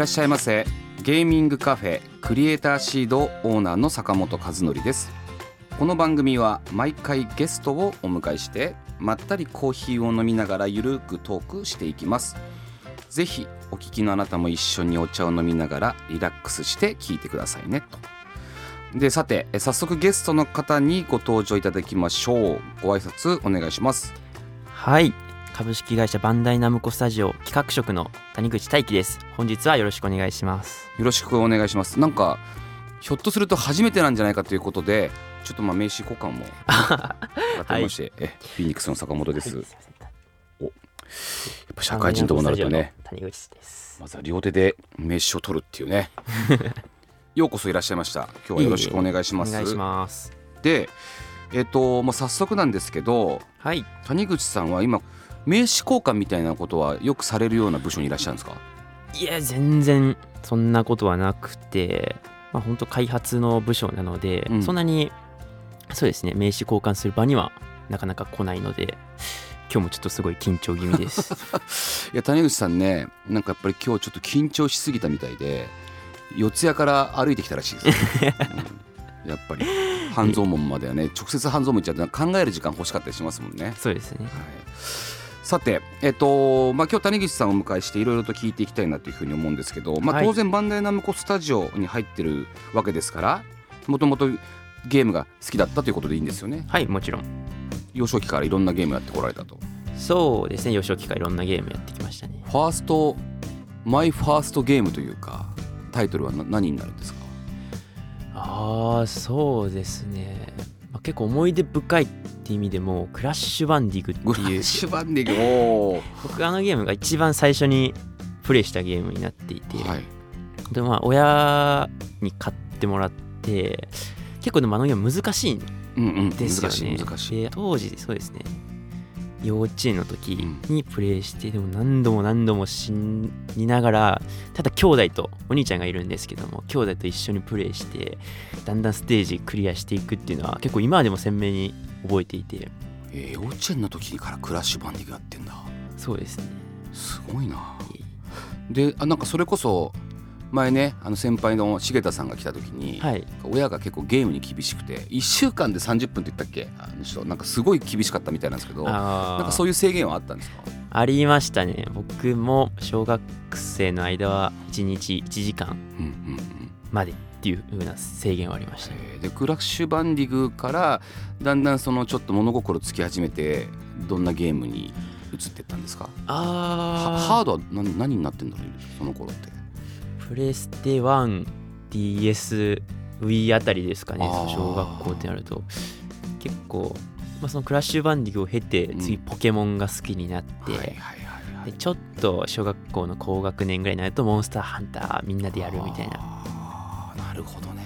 らっしゃいませ。ゲーミングカフェクリエイターシードオーナーの坂本和則です。この番組は毎回ゲストをお迎えしてまったりコーヒーを飲みながらゆるくトークしていきます。ぜひお聞きのあなたも一緒にお茶を飲みながらリラックスして聞いてくださいね。とでさて早速ゲストの方にご登場いただきましょう。ご挨拶お願いします。はい。株式会社バンダイナムコスタジオ企画職の谷口大輝です。本日はよろしくお願いします。よろしくお願いします。なんかひょっとすると初めてなんじゃないかということでちょっとまあ名刺交換も 改めまして、えフィニックスの坂本です、はい。おやっぱ社会人ともなるとね谷口です。まずは両手で名刺を取るっていうね。ようこそいらっしゃいました。今日はよろしくお願いします。お願いします。でえっ、ともう早速なんですけどはい。谷口さんは今名刺交換みたいなことはよくされるような部署にいらっしゃるんですか？いや全然そんなことはなくてまあ本当開発の部署なので、うん。そんなにそうですね名刺交換する場にはなかなか来ないので今日もちょっとすごい緊張気味です。いや谷口さんねなんかやっぱり今日ちょっと緊張しすぎたみたいで四谷から歩いてきたらしいですよ、うん。やっぱり半蔵門まではね直接半蔵門行っちゃって考える時間欲しかったりしますもんね。そうですね。はい、さて、えっとまあ、今日谷口さんをお迎えしていろいろと聞いていきたいなというふうに思うんですけど、まあ、はい。当然バンダイナムコスタジオに入ってるわけですからもともとゲームが好きだったということでいいんですよね。はいもちろん。幼少期からいろんなゲームやってこられたと。そうですね幼少期からいろんなゲームやってきましたね。ファーストマイファーストゲームというかタイトルはな何になるんですか？ああそうですね、まあ、結構思い出深いって意味でもクラッシュバンディグっていうッシュバンディングお僕あのゲームが一番最初にプレイしたゲームになっていて、ーはい。でまあ親に買ってもらって結構でもあのゲーム難しいんうんうんですよ難しいね難しい。で当時そうですね幼稚園の時にプレイして、でも何度も何度も死にながらただ兄弟とお兄ちゃんがいるんですけども兄弟と一緒にプレイしてだんだんステージクリアしていくっていうのは結構今でも鮮明に覚えていて。えー幼稚園の時からクラッシュバンディングやってんだ。そうですね。すごいな。であなんかそれこそ前ねあの先輩の重田さんが来た時に、はい。親が結構ゲームに厳しくて1週間で30分って言ったっけ？あの人なんかすごい厳しかったみたいなんですけどなあんかそういう制限はあったんですか？ありましたね。僕も小学生の間は1日1時間までっていう風な制限はありましたね。えー。でクラッシュバンディグからだんだんそのちょっと物心つき始めてどんなゲームに移っていったんですか？はあハードは何何になってんだろうその頃ってプレステ 1DS Wii あたりですかね小学校ってなると。結構、まあ、そのクラッシュバンディグを経てうん。次ポケモンが好きになって、はいはいはいはい。でちょっと小学校の高学年ぐらいになるとモンスターハンターみんなでやるみたいな。なるほどね。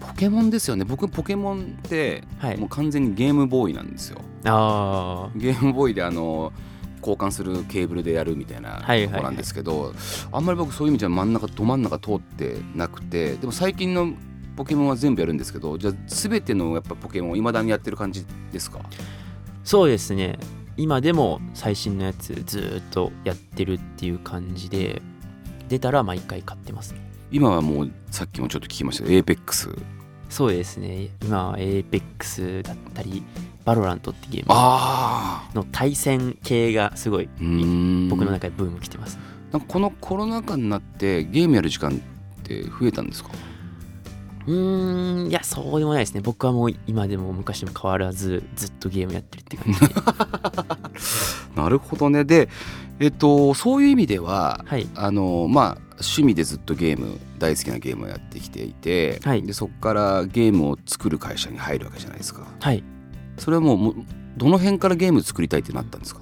ポケモンですよね。僕ポケモンってはい。もう完全にゲームボーイなんですよ。あゲームボーイであの交換するケーブルでやるみたいなとこなんですけど、あんまり僕そういう意味じゃ真ん中ど真ん中通ってなくてでも最近のポケモンは全部やるんですけどじゃあ全てのやっぱポケモンいまだにやってる感じですか？そうですね。今でも最新のやつずーっとやってるっていう感じで出たら毎回買ってますね。今はもうさっきもちょっと聞きました。 Apex。そうですね。今は APEX だったり VALORANT ってゲームあの対戦系がすごい僕の中でブーム来てます。ねなんかこのコロナ禍になってゲームやる時間って増えたんですか？うーんいやそうでもないですね。僕はもう今でも昔も変わらずずっとゲームやってるって感じで。なるほどね。でえっとそういう意味でははい。あのまあ趣味でずっとゲーム大好きなゲームをやってきていて、はい。でそこからゲームを作る会社に入るわけじゃないですか。はいそれはもうどの辺からゲーム作りたいってなったんですか？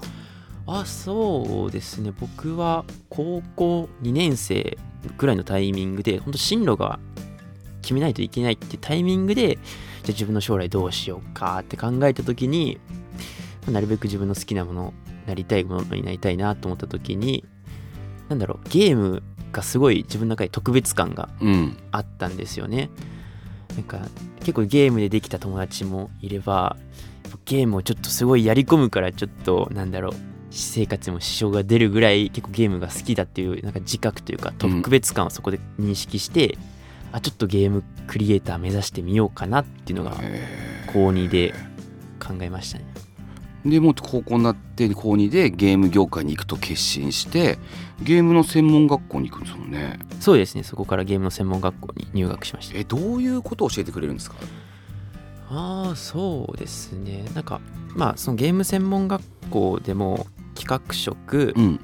あそうですね。僕は高校2年生ぐらいのタイミングで本当進路が決めないといけないってタイミングでじゃあ自分の将来どうしようかって考えた時になるべく自分の好きなものなりたいものになりたいなと思った時になんだろうゲームがすごい自分の中で特別感がうん。あったんですよねなんか結構ゲームでできた友達もいればゲームをちょっとすごいやり込むからちょっとなんだろう私生活にも支障が出るぐらい結構ゲームが好きだっていうなんか自覚というか特別感をそこで認識して、あちょっとゲームクリエイター目指してみようかなっていうのがへ高2で考えましたね。ーでもう高校になって高2でゲーム業界に行くと決心してゲームの専門学校に行くんですもんね。そうですね。そこからゲームの専門学校に入学しました。えどういうことを教えてくれるんですか？ああそうですね。なんかまあそのゲーム専門学校でも企画職、うん。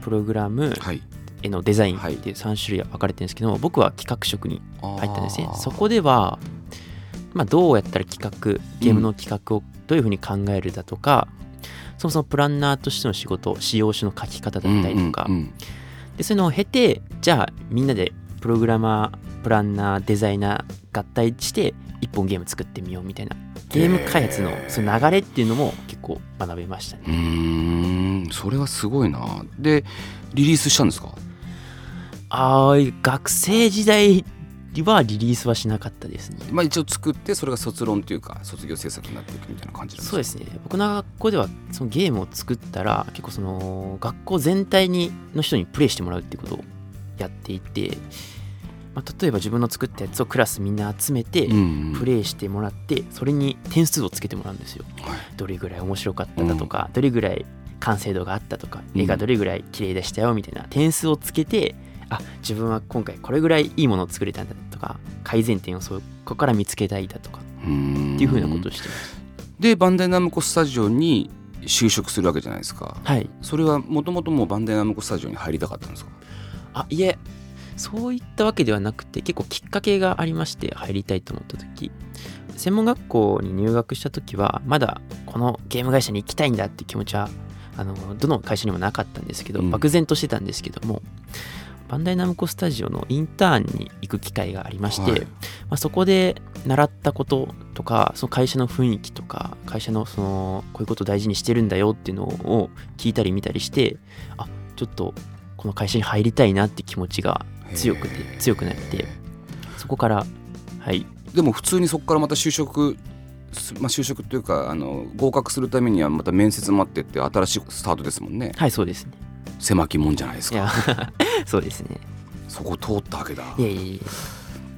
プログラムはい。絵のデザインはい。っていう3種類分かれてるんですけど、僕は企画職に入ったんですね。そこでは、まあ、どうやったら企画ゲームの企画をどういうふうに考えるだとか、そもそもプランナーとしての仕事仕様書の書き方だったりとか、うんうんでそういうのを経てじゃあみんなでプログラマープランナーデザイナー合体して一本ゲーム作ってみようみたいなゲーム開発のその流れっていうのも結構学べましたね。うーん。それはすごいな。でリリースしたんですか？あー学生時代はリリースはしなかったですね。まあ一応作ってそれが卒論というか卒業制作になっていくみたいな感じなんですか？そうですね。僕の学校ではそのゲームを作ったら結構その学校全体にの人にプレイしてもらうっていうことをやっていて、まあ、例えば自分の作ったやつをクラスみんな集めてうんうん。プレイしてもらってそれに点数をつけてもらうんですよ。はい。どれぐらい面白かっただとか、どれぐらい完成度があったとか絵がどれぐらい綺麗でしたよみたいな点数をつけてあ自分は今回これぐらいいいものを作れたんだとか改善点をそこから見つけたいだとかっていうふうなことをしてます。でバンダイナムコスタジオに就職するわけじゃないですか。はい。それはもともともうバンダイナムコスタジオに入りたかったんですか？あいえそういったわけではなくて結構きっかけがありまして入りたいと思った時。専門学校に入学した時はまだこのゲーム会社に行きたいんだって気持ちはあのどの会社にもなかったんですけど、うん。漠然としてたんですけどもバンダイナムコスタジオのインターンに行く機会がありまして、はい。まあ、そこで習ったこととかその会社の雰囲気とか会社のそのこういうことを大事にしてるんだよっていうのを聞いたり見たりしてあちょっとこの会社に入りたいなって気持ちが強くて強くなってそこからはい。でも普通にそこからまた就職すまあ、就職というかあの合格するためにはまた面接待ってって新しいスタートですもんね。はいそうですね狭きもんじゃないですか。そうですね。そこを通ったわけだ。いやいやいや。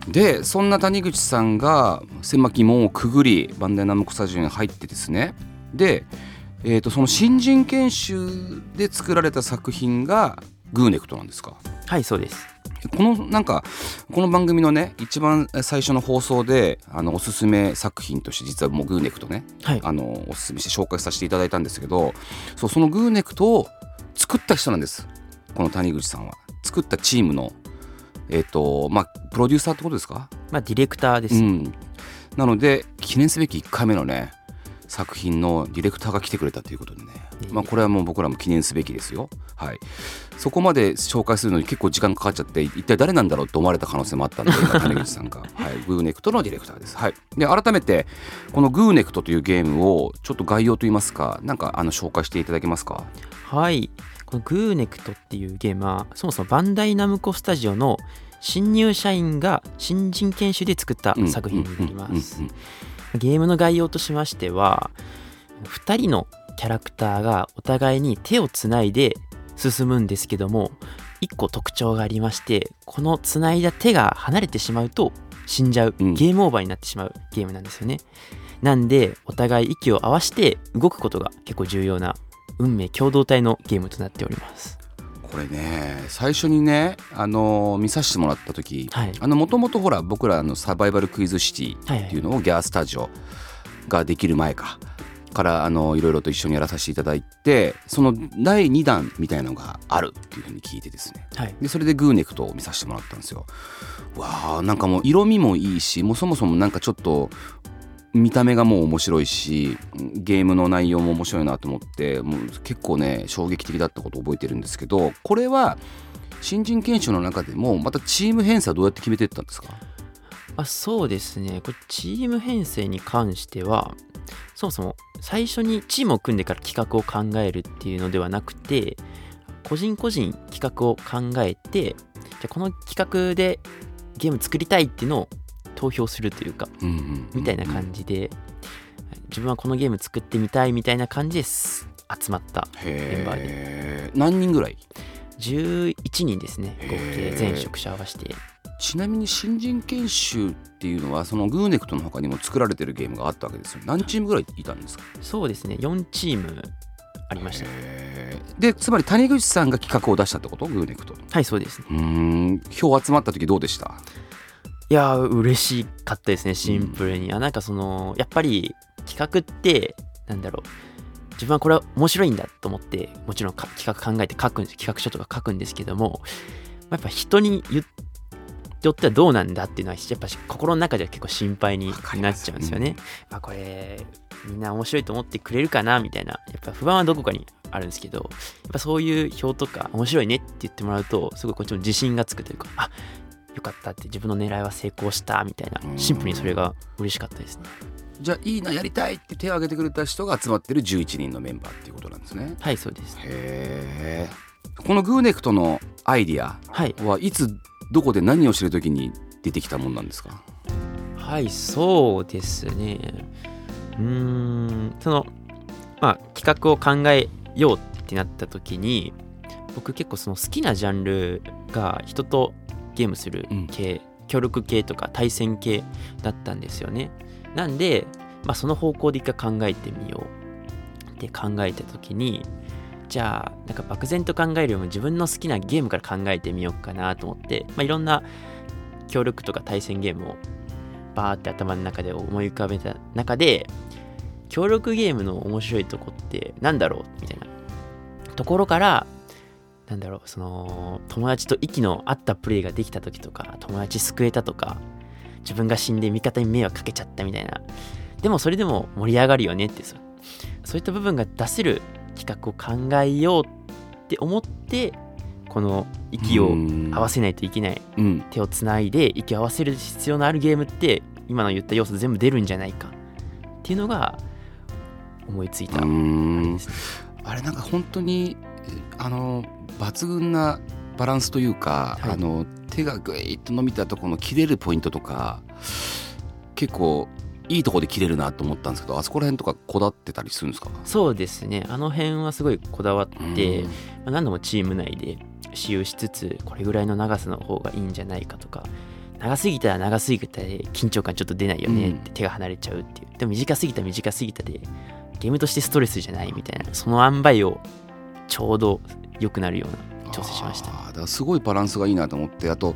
でそんな谷口さんが狭き門をくぐりバンダイナムコスタジオに入ってですね。で、えー、とその新人研修で作られた作品がグーネクトなんですか。はいそうです。このなんかこの番組のね一番最初の放送であのおすすめ作品として実はもうグーネクトねはい。あのおすすめして紹介させていただいたんですけどそうそのグーネクトを作った人なんです。この谷口さんは。作ったチームのえっ、とまあプロデューサーってことですか？まあディレクターです、うん、なので記念すべき1回目のね作品のディレクターが来てくれたということでね、まあ、これはもう僕らも記念すべきですよ。はい、そこまで紹介するのに結構時間かかっちゃって一体誰なんだろうと思われた可能性もあったんで今谷口さんが、はい、グーネクトのディレクターです。はい、で改めてこのグーネクトというゲームをちょっと概要といいますかなんかあの紹介していただけますか？はいこのグーネクトっていうゲームはそもそもバンダイナムコスタジオの新入社員が新人研修で作った作品になります。ゲームの概要としましては2人のキャラクターがお互いに手をつないで進むんですけども1個特徴がありましてこのつないだ手が離れてしまうと死んじゃううん。ゲームオーバーになってしまうゲームなんですよね。なんでお互い息を合わせて動くことが結構重要な運命共同体のゲームとなっております。これね最初にねあの見させてもらった時もともとほら僕らあのサバイバルクイズシティはいっていうのをギャースタジオができる前かからあのいろいろと一緒にやらさせていただいてその第2弾みたいなのがあるっていうふうに聞いてですね。はい。でそれでグーネクトを見させてもらったんですよ。わあなんかもう色味もいいしもうそもそもなんかちょっと見た目がもう面白いしゲームの内容も面白いなと思ってもう結構ね衝撃的だったことを覚えてるんですけどこれは新人研修の中でもまたチーム編成はどうやって決めてったんですか？あそうですね。これチーム編成に関してはそもそも最初にチームを組んでから企画を考えるっていうのではなくて個人個人企画を考えてじゃこの企画でゲーム作りたいっていうのを投票するというか、みたいな感じで自分はこのゲーム作ってみたいみたいな感じです集まったメンバーに。何人ぐらい？11人ですね。合計全職者合わせて。ちなみに新人研修っていうのはそのグーネクトの他にも作られてるゲームがあったわけですよ何チームぐらいいたんですか？そうですね。4チームありました。でつまり谷口さんが企画を出したってこと？グーネクトはいそうですね。うーん。票集まった時どうでした？いやー嬉しかったですねシンプルに、あなんかそのやっぱり企画ってなんだろう。自分はこれは面白いんだと思ってもちろんか企画考えて書くん企画書とか書くんですけどもやっぱ人に言っよってはどうなんだっていうのはやっぱし心の中では結構心配になっちゃうんですよね。あこれみんな面白いと思ってくれるかなみたいなやっぱ不安はどこかにあるんですけどやっぱそういう表とか面白いねって言ってもらうとすごいこっちも自信がつくというかあよかったって自分の狙いは成功したみたいなうん。シンプルにそれが嬉しかったですね。じゃあいいなやりたいって手を挙げてくれた人が集まってる11人のメンバーっていうことなんですね。はいそうです。へえこのグーネクトのアイディアはいはい。つどこで何をしてる時に出てきたもんなんですか？はいそうですね。うーんそのまあ企画を考えようってなった時に僕結構その好きなジャンルが人とゲームする系、協力系とか対戦系だったんですよね。なんで、まあ、その方向で一回考えてみようって考えた時にじゃあなんか漠然と考えるよりも自分の好きなゲームから考えてみようかなと思って、まあ、いろんな協力とか対戦ゲームをバーって頭の中で思い浮かべた中で協力ゲームの面白いとこってなんだろうみたいなところからなんだろうその友達と息の合ったプレイができた時とか友達救えたとか自分が死んで味方に迷惑かけちゃったみたいな。でもそれでも盛り上がるよねってそうそういった部分が出せる企画を考えようって思ってこの息を合わせないといけないうん。手をつないで息を合わせる必要のあるゲームって今の言った要素全部出るんじゃないか。っていうのが思いついたあれなんか本当にあの抜群なバランスというか、はい。あの手がグイッと伸びたところの切れるポイントとか結構いいとこで切れるなと思ったんですけどあそこら辺とかこだわってたりするんですか？そうですね。あの辺はすごいこだわって、うん。まあ何度もチーム内で使用しつつこれぐらいの長さの方がいいんじゃないかとか長すぎたら長すぎたで緊張感ちょっと出ないよねって手が離れちゃうっていう。でも短すぎたら短すぎたでゲームとしてストレスじゃないみたいなその塩梅をちょうど良くなるような調整しましただからすごいバランスがいいなと思ってあと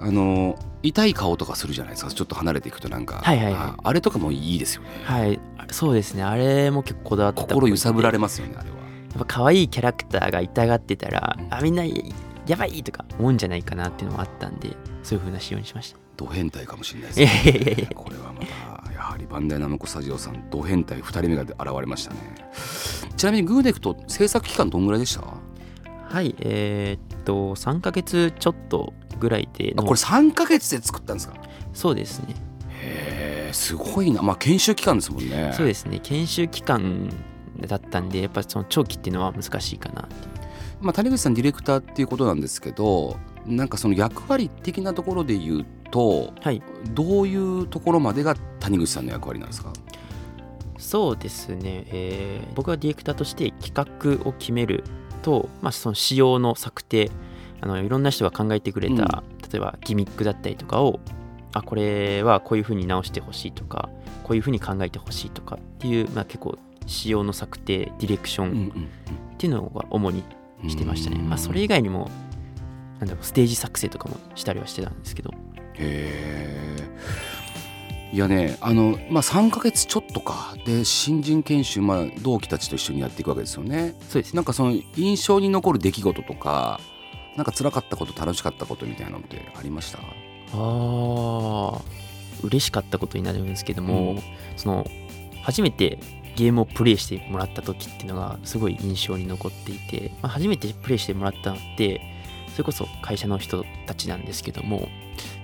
あの痛い顔とかするじゃないですか。ちょっと離れていくとなんか、はいはいはい。ああれとかもいいですよね、はい。そうですね。あれも結構こだわってた心揺さぶられまますよねあれは。やっぱ可愛いキャラクターが痛がってたら、うん。あみんなやばいとか思うんじゃないかなっていうのもあったんでそういう風な仕様にしました。ド変態かもしれないですいねこれはまたやはりバンダイナムコスタジオさんド変態2人目が現れましたね。ちなみにグーネクト制作期間どんぐらいでした？はいえーっと3ヶ月ちょっとぐらいでのあこれ3ヶ月で作ったんですか？そうですね。へえすごいな。まあ研修期間ですもんね。そうですね。研修期間だったんでやっぱその長期っていうのは難しいかなまあ、谷口さんディレクターっていうことなんですけどなんかその役割的なところで言うとはい。どういうところまでが谷口さんの役割なんですか？そうですね、えー僕はディレクターとして企画を決めると、まあ、その仕様の策定あのいろんな人が考えてくれた、例えばギミックだったりとかをあこれはこういうふうに直してほしいとかこういうふうに考えてほしいとかっていう、まあ、結構仕様の策定ディレクションっていうのが主にしてましたね、まあ、それ以外にもなんだろうステージ作成とかもしたりはしてたんですけど。へえいやねあのまあ3ヶ月ちょっとか。で新人研修、まあ、同期たちと一緒にやっていくわけですよね。そうです。ねなんかその印象に残る出来事とかなんか辛かったこと楽しかったことみたいなのってありました？あー。嬉しかったことになるんですけども、うん。その初めてゲームをプレイしてもらった時っていうのがすごい印象に残っていて、まあ、初めてプレイしてもらったのってそれこそ会社の人たちなんですけども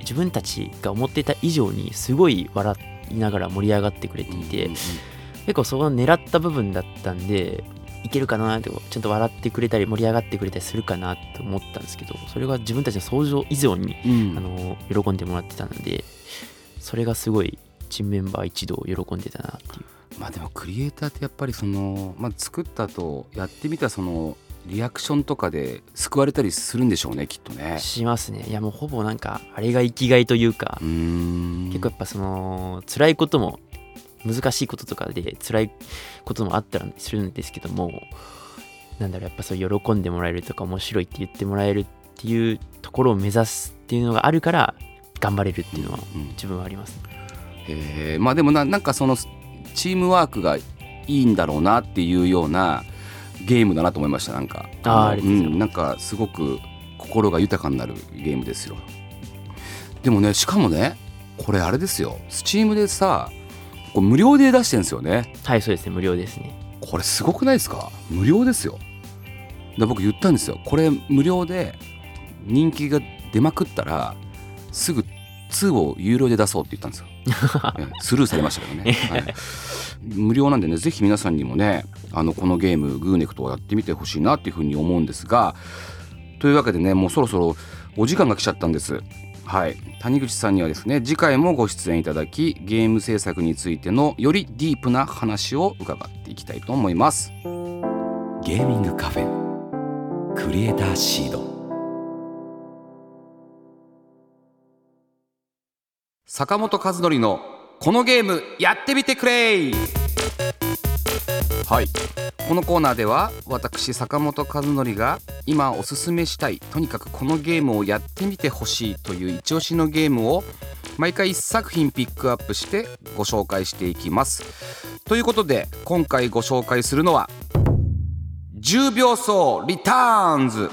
自分たちが思っていた以上にすごい笑いながら盛り上がってくれていて、結構そこを狙った部分だったんでいけるかなってちゃんと笑ってくれたり盛り上がってくれたりするかなと思ったんですけどそれが自分たちの想像以上に、うん。あの喜んでもらってたのでそれがすごいチームメンバー一同喜んでたなっていう。まあでもクリエイターってやっぱりその、まあ、作ったとやってみたそのリアクションとかで救われたりするんでしょうねきっとね。しますね。いやもうほぼなんかあれが生きがいというか結構やっぱその辛いことも難しいこととかで辛いこともあったらするんですけどもなんだろうやっぱそう喜んでもらえるとか面白いって言ってもらえるっていうところを目指すっていうのがあるから頑張れるっていうのはうん自分はあります。ねへえまあでもななんかそのチームワークがいいんだろうなっていうようなゲームだなと思いましたなんか。あうん、なんかすごく心が豊かになるゲームですよ。でもねしかもねこれあれですよ。スチームでさこれ無料で出してるんですよね。はいそうですね。無料ですね。これすごくないですか？無料ですよ。で僕言ったんですよ。これ無料で人気が出まくったらすぐ2を有料で出そうって言ったんですよ。ええスルーされましたけどね、はい、無料なんでねぜひ皆さんにもねあのこのゲームグーネクトをやってみてほしいなっていうふうに思うんですがというわけでねもうそろそろお時間が来ちゃったんです。はい。谷口さんにはですね次回もご出演いただきゲーム制作についてのよりディープな話を伺っていきたいと思います。ゲーミングカフェクリエイターシード坂本和則のこのゲームやってみてくれはい。このコーナーでは私坂本和則が今おすすめしたいとにかくこのゲームをやってみてほしいという一押しのゲームを毎回1作品ピックアップしてご紹介していきます。ということで今回ご紹介するのは10秒走リターンズ。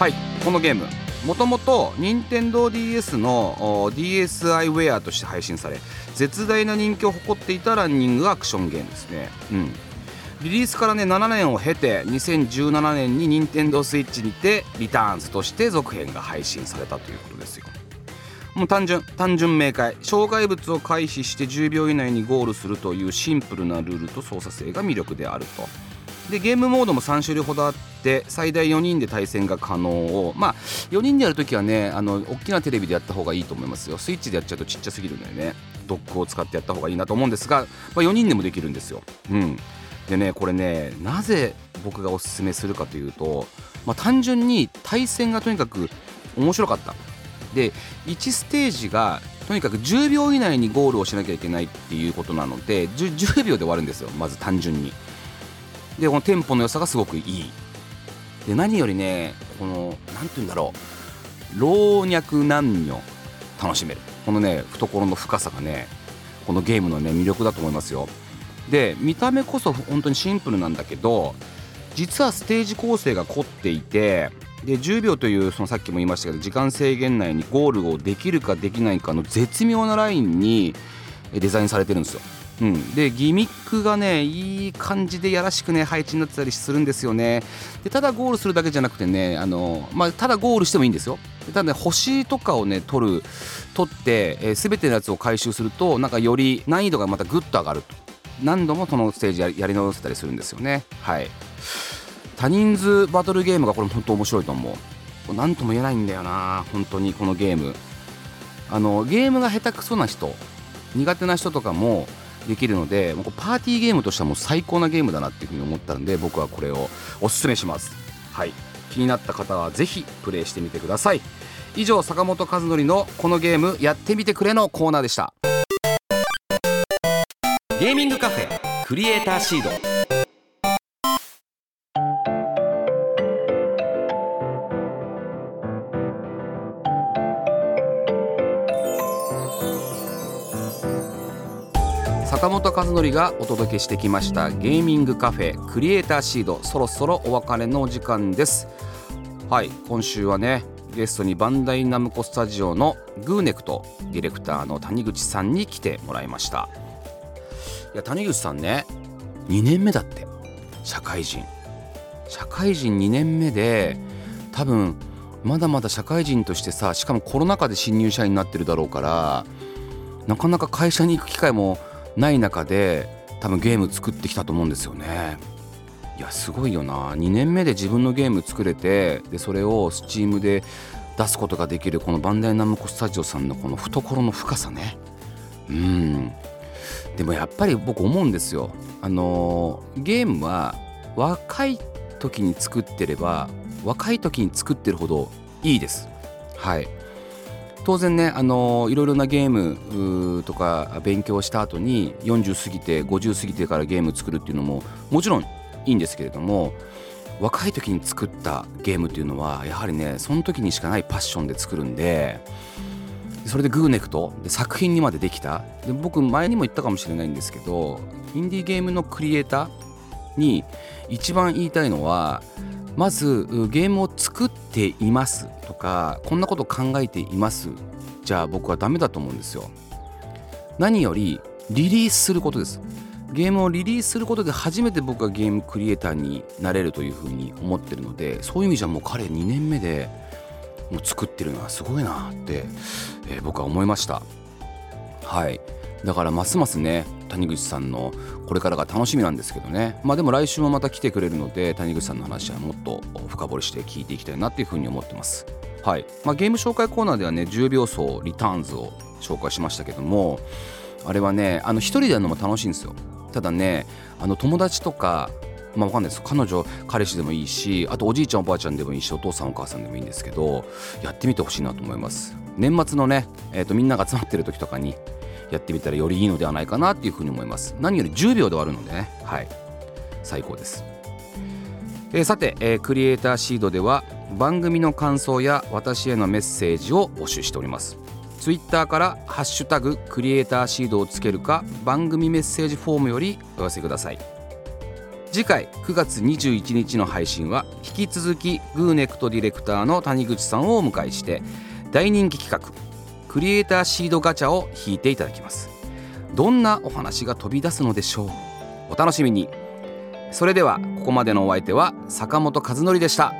はいこのゲームもともと NintendoDS の DSi ウェアとして配信され絶大な人気を誇っていたランニングアクションゲームですね、うん、リリースからね7年を経て2017年に NintendoSwitch にてリターンズとして続編が配信されたということですよ。もう単純単純明快。障害物を回避して10秒以内にゴールするというシンプルなルールと操作性が魅力であると。でゲームモードも3種類ほどあって最大4人で対戦が可能を。まあ4人でやるときはねあの大きなテレビでやった方がいいと思いますよ。スイッチでやっちゃうとちっちゃすぎるんだよねドックを使ってやった方がいいなと思うんですが、まあ、4人でもできるんですよ。うん。でねこれねなぜ僕がおすすめするかというと、まあ、単純に対戦がとにかく面白かった。で1ステージがとにかく10秒以内にゴールをしなきゃいけないっていうことなので 10, 10秒で終わるんですよ。まず単純に。でこのテンポの良さがすごくいい。で何よりねこの何て言うんだろう。老若男女楽しめる。このね懐の深さがねこのゲームのね魅力だと思いますよ。で見た目こそ本当にシンプルなんだけど実はステージ構成が凝っていてで10秒というそのさっきも言いましたけど時間制限内にゴールをできるかできないかの絶妙なラインにデザインされてるんですよ。うん、でギミックがねいい感じでやらしくね配置になってたりするんですよね。でただゴールするだけじゃなくてねあの、まあ、ただゴールしてもいいんですよ。ただね星とかをね取る取って、えー、全てのやつを回収するとなんかより難易度がまたグッと上がると。何度もそのステージややり直せたりするんですよね。はい。多人数バトルゲームがこれ本当面白いと思う。何とも言えないんだよな本当にこのゲーム。あのゲームが下手くそな人苦手な人とかもできるのでもうパーティーゲームとしてはもう最高なゲームだなっていうふうに思ったんで僕はこれをおすすめします。はい。気になった方はぜひプレイしてみてください。以上坂本和則のこのゲームやってみてくれのコーナーでした。ゲーミングカフェクリエイターシード。坂本和則がお届けしてきましたゲーミングカフェクリエイターシードそろそろお別れのお時間です。はい今週はねゲストにバンダイナムコスタジオのグーネクトディレクターの谷口さんに来てもらいました。いや谷口さんね2年目だって社会人。社会人2年目で多分まだまだ社会人としてさしかもコロナ禍で新入社員になってるだろうからなかなか会社に行く機会もない中で多分ゲーム作ってきたと思うんですよね。いやすごいよな。2年目で自分のゲーム作れてでそれを Steam で出すことができるこのバンダイナムコスタジオさんのこの懐の深さね。うん。でもやっぱり僕思うんですよ。あのゲームは若い時に作ってれば若い時に作ってるほどいいです。はい。当然ねあのいろいろなゲームとか勉強した後に40過ぎて50過ぎてからゲーム作るっていうのももちろんいいんですけれども若い時に作ったゲームっていうのはやはりねその時にしかないパッションで作るんでそれでグーネクトで作品にまでできた。で僕前にも言ったかもしれないんですけどインディーゲームのクリエイターに一番言いたいのはまずゲームを作っていますとかこんなこと考えています。じゃあ僕はダメだと思うんですよ。何よりリリースすることです。ゲームをリリースすることで初めて僕はゲームクリエイターになれるというふうに思ってるのでそういう意味じゃもう彼2年目でもう作ってるのはすごいなって、えー、僕は思いました。はい。だからますますね谷口さんのこれからが楽しみなんですけどね。まあでも来週もまた来てくれるので谷口さんの話はもっと深掘りして聞いていきたいなっていうふうに思ってます。はい、まあ、ゲーム紹介コーナーではね10秒走リターンズを紹介しましたけどもあれはねあの一人でやるのも楽しいんですよ。ただねあの友達とかまあ、わかんないです。彼女彼氏でもいいしあとおじいちゃんおばあちゃんでもいいしお父さんお母さんでもいいんですけどやってみてほしいなと思います。年末のね、えーと、みんなが集まってる時とかにやってみたらよりいいのではないかなっていうふうに思います。何より10秒で終わるのでね。はい。最高です、えー、さて、えー、クリエイターシードでは番組の感想や私へのメッセージを募集しております。ツイッターから「ハッシュタグクリエイターシード」をつけるか番組メッセージフォームよりお寄せください。次回9月21日の配信は引き続きグーネクトディレクターの谷口さんをお迎えして大人気企画クリエイターシードガチャを引いていただきます。どんなお話が飛び出すのでしょう？お楽しみに。それではここまでのお相手は坂本和則でした。